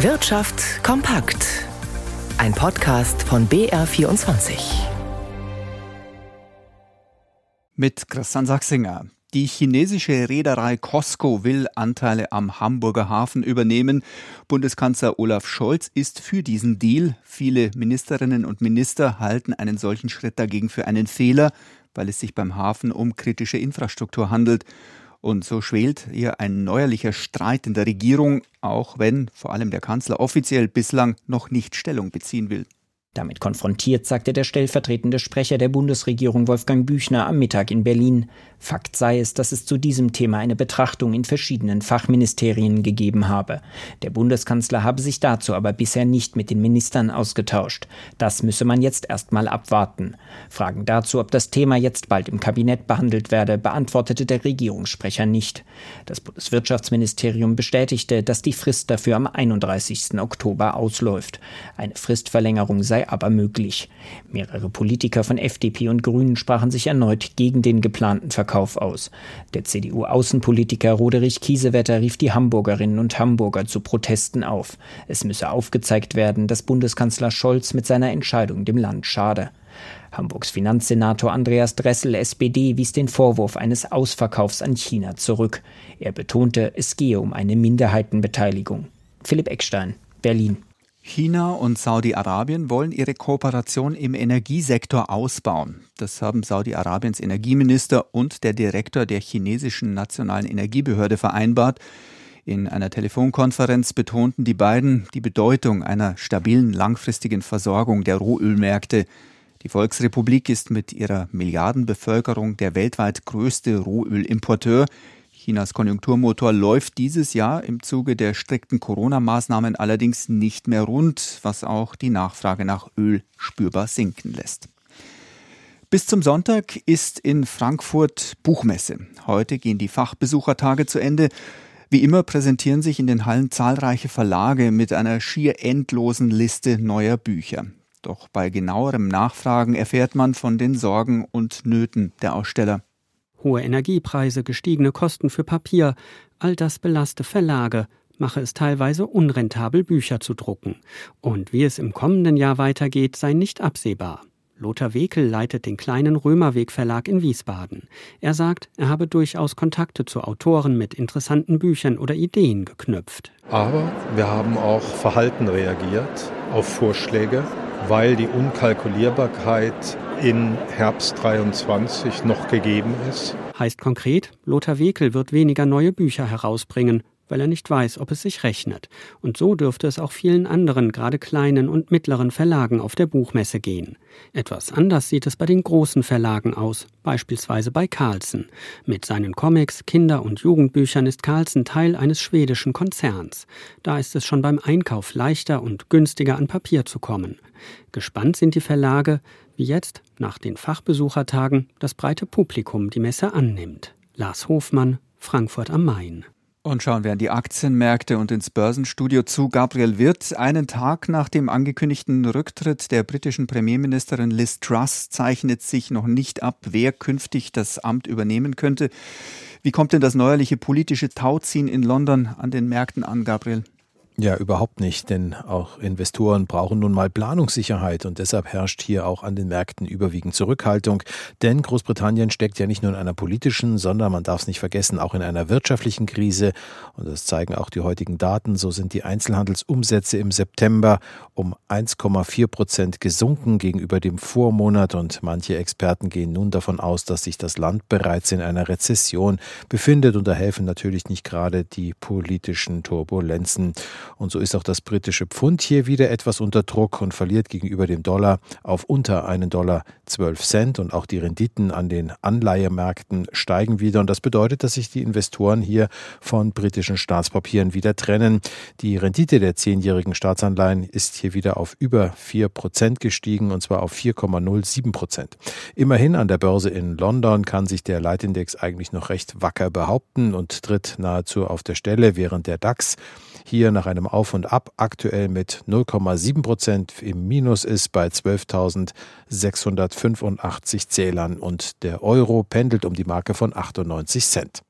Wirtschaft kompakt. Ein Podcast von BR24. Mit Christian Sachsinger. Die chinesische Reederei Costco will Anteile am Hamburger Hafen übernehmen. Bundeskanzler Olaf Scholz ist für diesen Deal. Viele Ministerinnen und Minister halten einen solchen Schritt dagegen für einen Fehler, weil es sich beim Hafen um kritische Infrastruktur handelt. Und so schwelt ihr ein neuerlicher Streit in der Regierung, auch wenn vor allem der Kanzler offiziell bislang noch nicht Stellung beziehen will. Damit konfrontiert, sagte der stellvertretende Sprecher der Bundesregierung Wolfgang Büchner am Mittag in Berlin. Fakt sei es, dass es zu diesem Thema eine Betrachtung in verschiedenen Fachministerien gegeben habe. Der Bundeskanzler habe sich dazu aber bisher nicht mit den Ministern ausgetauscht. Das müsse man jetzt erstmal abwarten. Fragen dazu, ob das Thema jetzt bald im Kabinett behandelt werde, beantwortete der Regierungssprecher nicht. Das Bundeswirtschaftsministerium bestätigte, dass die Frist dafür am 31. Oktober ausläuft. Eine Fristverlängerung sei aber möglich. Mehrere Politiker von FDP und Grünen sprachen sich erneut gegen den geplanten Verkauf aus. Der CDU-Außenpolitiker Roderich Kiesewetter rief die Hamburgerinnen und Hamburger zu Protesten auf. Es müsse aufgezeigt werden, dass Bundeskanzler Scholz mit seiner Entscheidung dem Land schade. Hamburgs Finanzsenator Andreas Dressel, SPD, wies den Vorwurf eines Ausverkaufs an China zurück. Er betonte, es gehe um eine Minderheitenbeteiligung. Philipp Eckstein, Berlin. China und Saudi-Arabien wollen ihre Kooperation im Energiesektor ausbauen. Das haben Saudi-Arabiens Energieminister und der Direktor der chinesischen Nationalen Energiebehörde vereinbart. In einer Telefonkonferenz betonten die beiden die Bedeutung einer stabilen langfristigen Versorgung der Rohölmärkte. Die Volksrepublik ist mit ihrer Milliardenbevölkerung der weltweit größte Rohölimporteur. Chinas Konjunkturmotor läuft dieses Jahr im Zuge der strikten Corona-Maßnahmen allerdings nicht mehr rund, was auch die Nachfrage nach Öl spürbar sinken lässt. Bis zum Sonntag ist in Frankfurt Buchmesse. Heute gehen die Fachbesuchertage zu Ende. Wie immer präsentieren sich in den Hallen zahlreiche Verlage mit einer schier endlosen Liste neuer Bücher. Doch bei genauerem Nachfragen erfährt man von den Sorgen und Nöten der Aussteller. Hohe Energiepreise, gestiegene Kosten für Papier, all das belaste Verlage, mache es teilweise unrentabel, Bücher zu drucken. Und wie es im kommenden Jahr weitergeht, sei nicht absehbar. Lothar Wekel leitet den kleinen Römerweg Verlag in Wiesbaden. Er sagt, er habe durchaus Kontakte zu Autoren mit interessanten Büchern oder Ideen geknüpft. Aber wir haben auch verhalten reagiert auf Vorschläge, weil die Unkalkulierbarkeit in Herbst 23 noch gegeben ist. Heißt konkret, Lothar Wekel wird weniger neue Bücher herausbringen, weil er nicht weiß, ob es sich rechnet. Und so dürfte es auch vielen anderen, gerade kleinen und mittleren Verlagen auf der Buchmesse gehen. Etwas anders sieht es bei den großen Verlagen aus, beispielsweise bei Carlsen. Mit seinen Comics, Kinder- und Jugendbüchern ist Carlsen Teil eines schwedischen Konzerns. Da ist es schon beim Einkauf leichter und günstiger an Papier zu kommen. Gespannt sind die Verlage, wie jetzt, nach den Fachbesuchertagen, das breite Publikum die Messe annimmt. Lars Hofmann, Frankfurt am Main. Und schauen wir an die Aktienmärkte und ins Börsenstudio zu. Gabriel Wirth, einen Tag nach dem angekündigten Rücktritt der britischen Premierministerin Liz Truss zeichnet sich noch nicht ab, wer künftig das Amt übernehmen könnte. Wie kommt denn das neuerliche politische Tauziehen in London an den Märkten an, Gabriel? Ja, überhaupt nicht, denn auch Investoren brauchen nun mal Planungssicherheit und deshalb herrscht hier auch an den Märkten überwiegend Zurückhaltung, denn Großbritannien steckt ja nicht nur in einer politischen, sondern man darf es nicht vergessen, auch in einer wirtschaftlichen Krise und das zeigen auch die heutigen Daten. So sind die Einzelhandelsumsätze im September um 1,4 Prozent gesunken gegenüber dem Vormonat und manche Experten gehen nun davon aus, dass sich das Land bereits in einer Rezession befindet und da helfen natürlich nicht gerade die politischen Turbulenzen. Und so ist auch das britische Pfund hier wieder etwas unter Druck und verliert gegenüber dem Dollar auf unter einen Dollar 12 Cent. Und auch die Renditen an den Anleihemärkten steigen wieder. Und das bedeutet, dass sich die Investoren hier von britischen Staatspapieren wieder trennen. Die Rendite der zehnjährigen Staatsanleihen ist hier wieder auf über 4 Prozent gestiegen und zwar auf 4,07 Prozent. Immerhin an der Börse in London kann sich der Leitindex eigentlich noch recht wacker behaupten und tritt nahezu auf der Stelle, während der DAX hier nach einem Auf und Ab aktuell mit 0,7 Prozent im Minus ist bei 12.685 Zählern und der Euro pendelt um die Marke von 98 Cent.